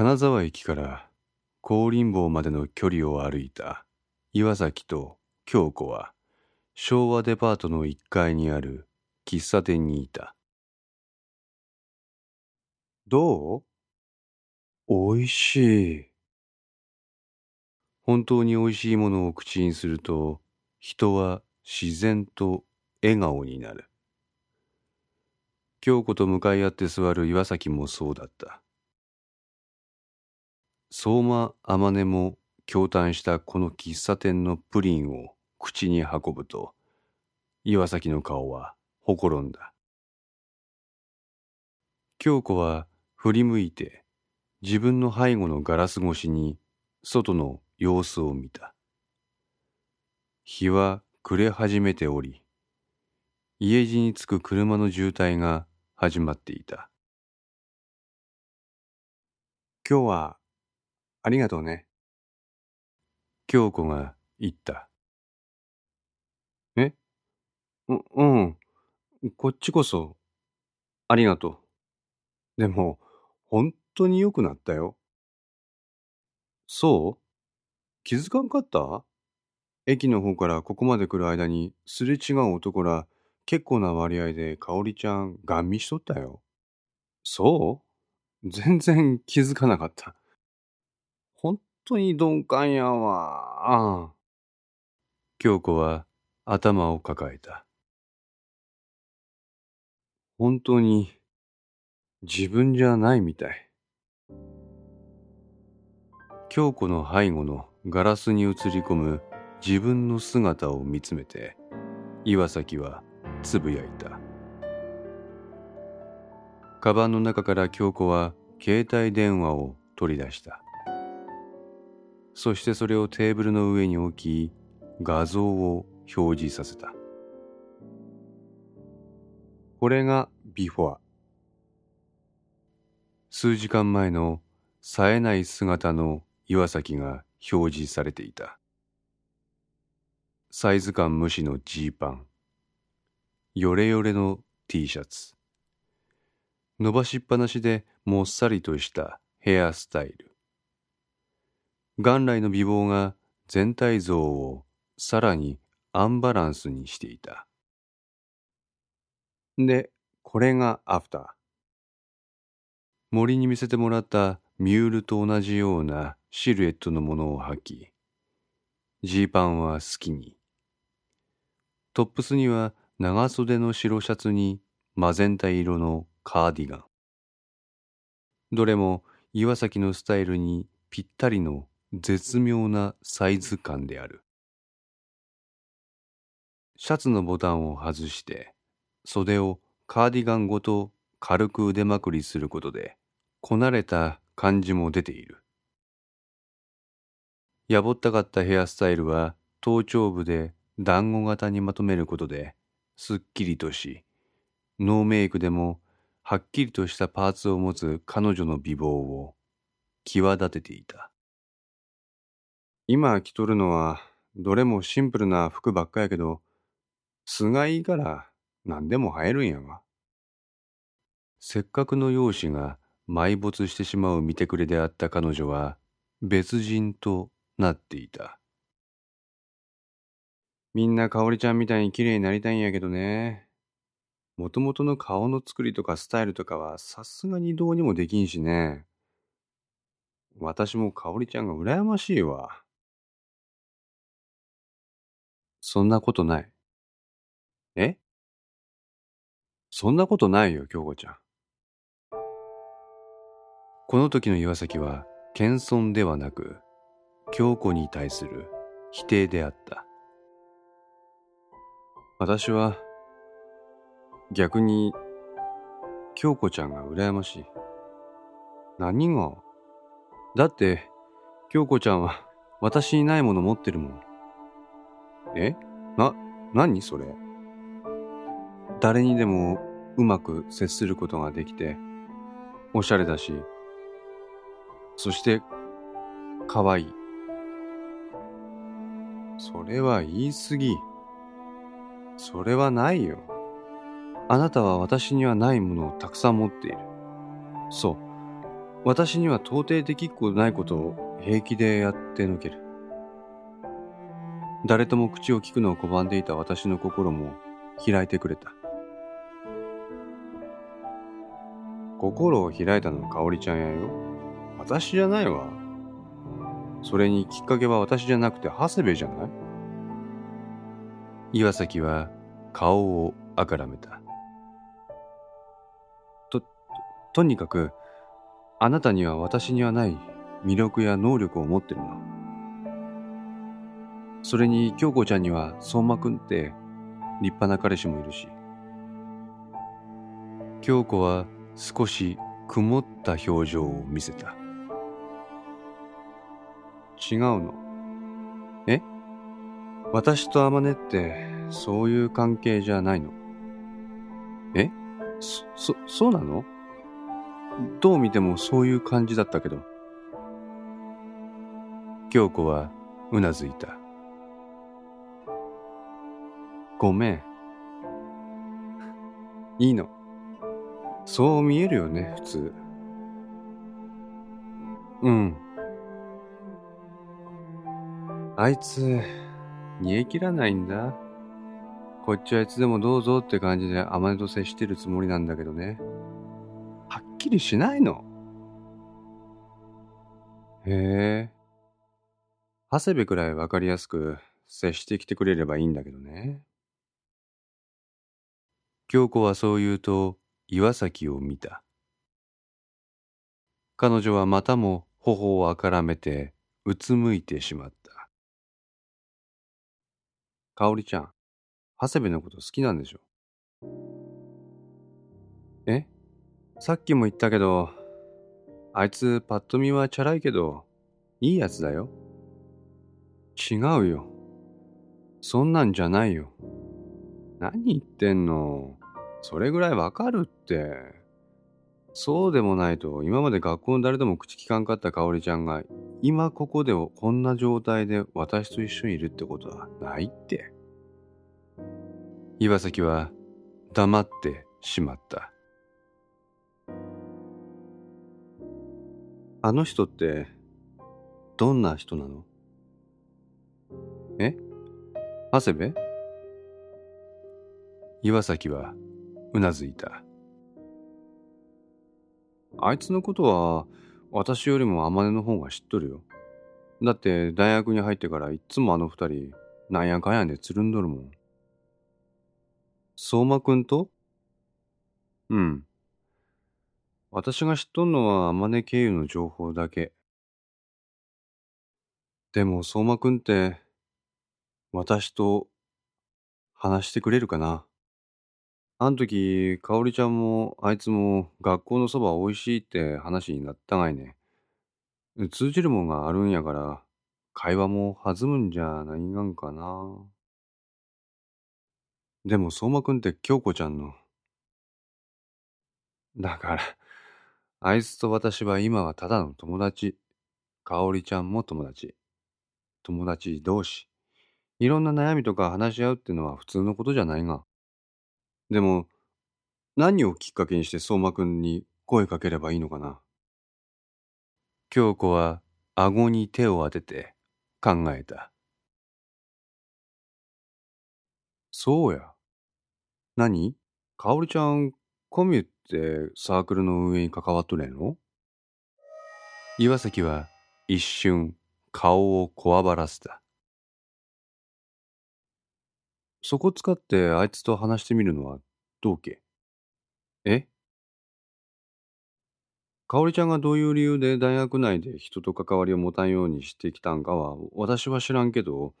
金沢駅から高林坊までの距離を歩いた岩崎と京子は昭和デパートの1階にある喫茶店にいた。どう？おいしい。本当においしいものを口にすると人は自然と笑顔になる。京子と向かい合って座る岩崎もそうだった。相馬天音も驚嘆したこの喫茶店のプリンを口に運ぶと、岩崎の顔はほころんだ。京子は振り向いて自分の背後のガラス越しに外の様子を見た。日は暮れ始めており、家路に着く車の渋滞が始まっていた。今日はありがとうね。京子が言った。え？う、うん。こっちこそ、ありがとう。でも、本当に良くなったよ。そう？気づかんかった？駅の方からここまで来る間にすれ違う男ら結構な割合で香織ちゃんガン見しとったよ。そう？全然気づかなかった。本当に鈍感やわ。京子は頭を抱えた。本当に自分じゃないみたい。京子の背後のガラスに映り込む自分の姿を見つめて岩崎はつぶやいたカバンの中から京子は携帯電話を取り出したそしてそれをテーブルの上に置き画像を表示させた。これがビフォア。数時間前の冴えない姿の岩崎が表示されていた。サイズ感無視のジーパン。ヨレヨレの T シャツ。伸ばしっぱなしでもっさりとしたヘアスタイル。元来の美貌が全体像をさらにアンバランスにしていた。でこれがアフター。森に見せてもらったミュールと同じようなシルエットのものを履きジーパンはスキニートップスには長袖の白シャツにマゼンタ色のカーディガン。どれも岩崎のスタイルにぴったりの絶妙なサイズ感である。シャツのボタンを外して袖をカーディガンごと軽く腕まくりすることでこなれた感じも出ている。やぼったかったヘアスタイルは頭頂部で団子型にまとめることですっきりとし、ノーメイクでもはっきりとしたパーツを持つ彼女の美貌を際立てていた。今着とるのはどれもシンプルな服ばっかやけど、素がいいから何でも映えるんやわ。せっかくの容姿が埋没してしまう見てくれであった彼女は別人となっていた。みんなかおりちゃんみたいに綺麗になりたいんやけどね。もともとの顔の作りとかスタイルとかはさすがにどうにもできんしね。私もかおりちゃんが羨ましいわ。そんなことない。え？そんなことないよ、京子ちゃん。この時の岩崎は謙遜ではなく、京子に対する否定であった。私は逆に京子ちゃんが羨ましい。何が？だって京子ちゃんは私にないもの持ってるもん。え？な、何それ？誰にでもうまく接することができて、おしゃれだし、そして可愛い。それは言い過ぎ。それはないよ。あなたは私にはないものをたくさん持っている。そう。私には到底できっこないことを平気でやってのける。誰とも口を聞くのを拒んでいた私の心も開いてくれた。心を開いたのは香織ちゃんやよ。私じゃないわ。それにきっかけは私じゃなくて長谷部じゃない岩崎は顔をあからめた。と、とにかく、あなたには私にはない魅力や能力を持ってるの。それに京子ちゃんには相馬くんって立派な彼氏もいるし。京子は少し曇った表情を見せた。違うの。え？私と天音ってそういう関係じゃないの？え？そ、そ、そうなの？どう見てもそういう感じだったけど。京子はうなずいた。ごめん。いいの。そう見えるよね、普通。うん。あいつ、煮え切らないんだ。こっちはいつでもどうぞって感じで甘音と接してるつもりなんだけどね。はっきりしないの。へえ。長谷部くらいわかりやすく接してきてくれればいいんだけどね。京子はそう言うと岩崎を見た。彼女はまたも頬をあからめてうつむいてしまった。かおりちゃん、長谷部のこと好きなんでしょ？え？さっきも言ったけど、あいつパッと見はチャラいけど、いいやつだよ。違うよ。そんなんじゃないよ。何言ってんの？それぐらいわかるって。そうでもないと、今まで学校の誰でも口聞かんかったかおりちゃんが、今ここでこんな状態で私と一緒にいるってことはないって。岩崎は黙ってしまった。あの人って、どんな人なの？え？長谷部？岩崎はうなずいた。あいつのことは私よりも天音の方が知っとるよ。だって大学に入ってからいっつもあの二人なんやかんやでつるんどるもん。相馬くんと？うん。私が知っとんのは天音経由の情報だけ。でも相馬くんって私と話してくれるかな？あん時、かおりちゃんもあいつも学校のそば美味しいって話になったがいね。通じるもんがあるんやから、会話も弾むんじゃないがんかな。でも相馬くんって京子ちゃんの。だから、あいつと私は今はただの友達。かおりちゃんも友達。友達同士。いろんな悩みとか話し合うってのは普通のことじゃないが。でも、何をきっかけにして相馬くんに声かければいいのかな？京子は顎に手を当てて考えた。そうや。何？かおりちゃん、コミュってサークルの運営に関わっとれんの岩崎は一瞬顔をこわばらせた。そこ使ってあいつと話してみるのはどうけ？え？かおりちゃんがどういう理由で大学内で人と関わりを持たんようにしてきたんかは私は知らんけど、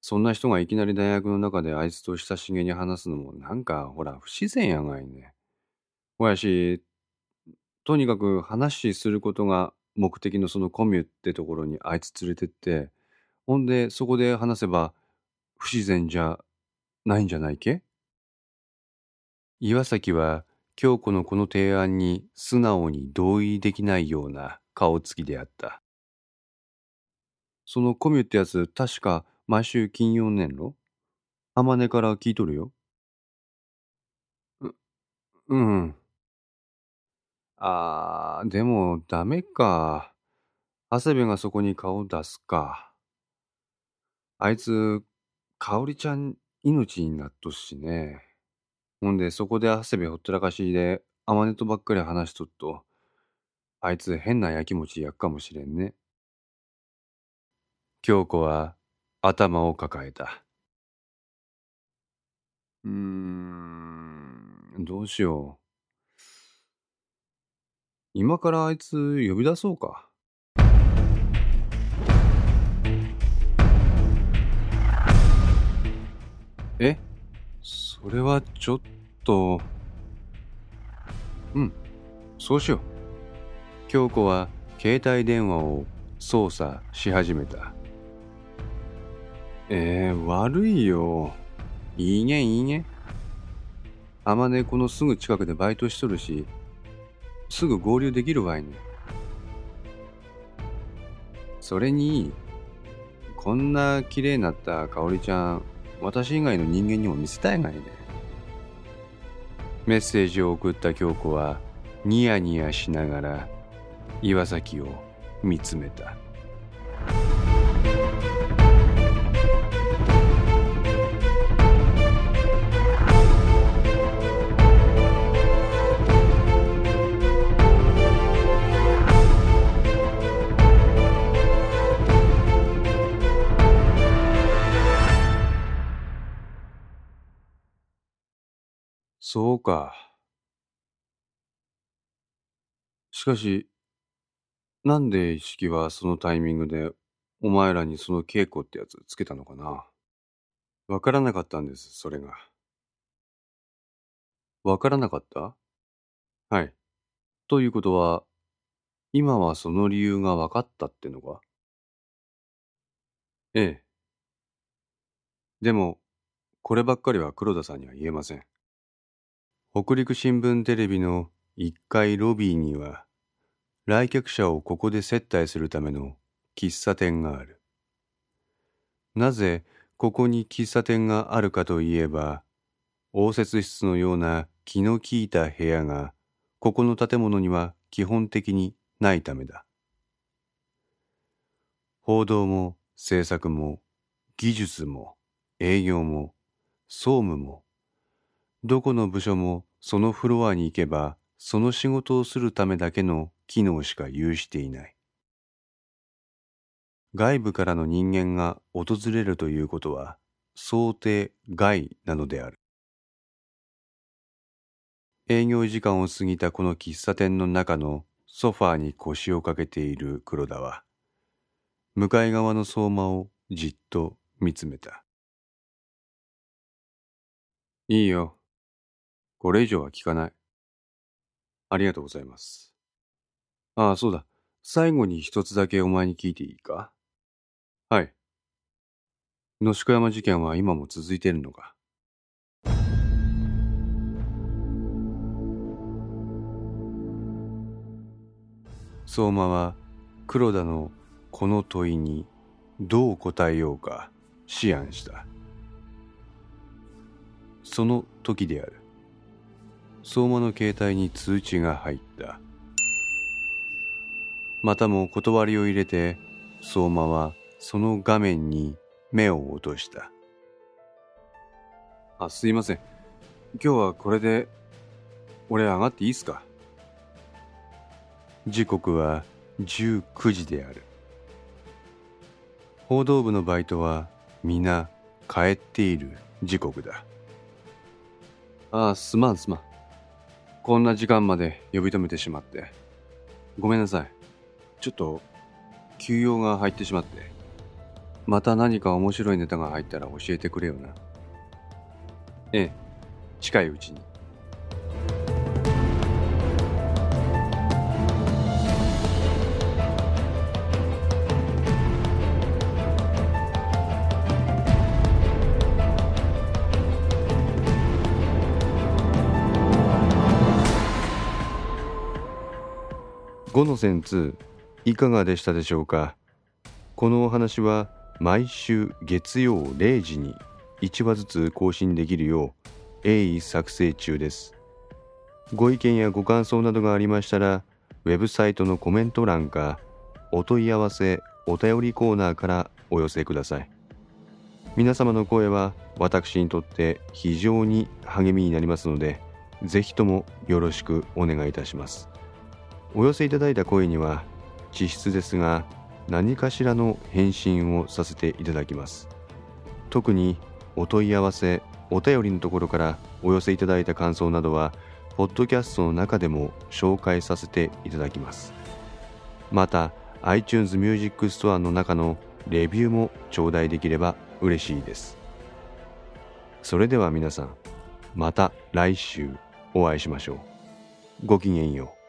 そんな人がいきなり大学の中であいつと親しげに話すのもなんかほら不自然やがいね。ほやし、とにかく話することが目的のそのコミュってところにあいつ連れてって、ほんでそこで話せば不自然じゃないんじゃないけ？岩崎は京子のこの提案に素直に同意できないような顔つきであった。そのコミュってやつ確か毎週金曜年ろ天音から聞いとるよ。う、うん。あー、でもダメか。長谷部がそこに顔出すか。あいつ、かおりちゃん命になっとしね。ほんで、そこで長谷部ほったらかしで、あまねとばっかり話しとっと、あいつ変なやきもち焼くかもしれんね。京子は頭を抱えた。うーん、どうしよう。今からあいつ呼び出そうか。え？それはちょっと。うん、そうしよう。京子は携帯電話を操作し始めた。えー、悪いよ。いいねいいね。あまねこのすぐ近くでバイトしとるし、すぐ合流できるわいね。それに、こんな綺麗になった香織ちゃん、私以外の人間にも見せたいがいね。メッセージを送った京子はニヤニヤしながら岩崎を見つめた。そうか。しかし、なんで一色はそのタイミングでお前らにその稽古ってやつつけたのかな？わからなかったんです、それが。わからなかった？はい。ということは、今はその理由が分かったってのか？ええ。でも、こればっかりは黒田さんには言えません。北陸新聞テレビの1階ロビーには、来客者をここで接待するための喫茶店がある。なぜここに喫茶店があるかといえば、応接室のような気の利いた部屋が、ここの建物には基本的にないためだ。報道も制作も技術も営業も総務もどこの部署もそのフロアに行けばその仕事をするためだけの機能しか有していない。外部からの人間が訪れるということは想定外なのである。営業時間を過ぎたこの喫茶店の中のソファーに腰をかけている黒田は、向かい側の相馬をじっと見つめた。いいよ。これ以上は聞かない。ありがとうございます。ああ、そうだ。最後に一つだけお前に聞いていいか？はい。野宿山事件は今も続いてるのか？相馬は黒田のこの問いにどう答えようか思案した。その時である。相馬の携帯に通知が入った。またも断りを入れて相馬はその画面に目を落とした。あすいません。今日はこれで俺上がっていいっすか？時刻は19時である。報道部のバイトは皆帰っている時刻だ。ああすまんすまんこんな時間まで呼び止めてしまって。ごめんなさい。ちょっと、休養が入ってしまって。また何か面白いネタが入ったら教えてくれよな。ええ、近いうちに。5の線2いかがでしたでしょうか？このお話は毎週月曜0時に1話ずつ更新できるよう鋭意作成中です。ご意見やご感想などがありましたらウェブサイトのコメント欄かお問い合わせお便りコーナーからお寄せください。皆様の声は私にとって非常に励みになりますのでぜひともよろしくお願いいたします。お寄せいただいた声には地質ですが何かしらの返信をさせていただきます。特にお問い合わせお便りのところからお寄せいただいた感想などはポッドキャストの中でも紹介させていただきます。また iTunes Music Store の中のレビューも頂戴できれば嬉しいです。それでは皆さんまた来週お会いしましょう。ごきげんよう。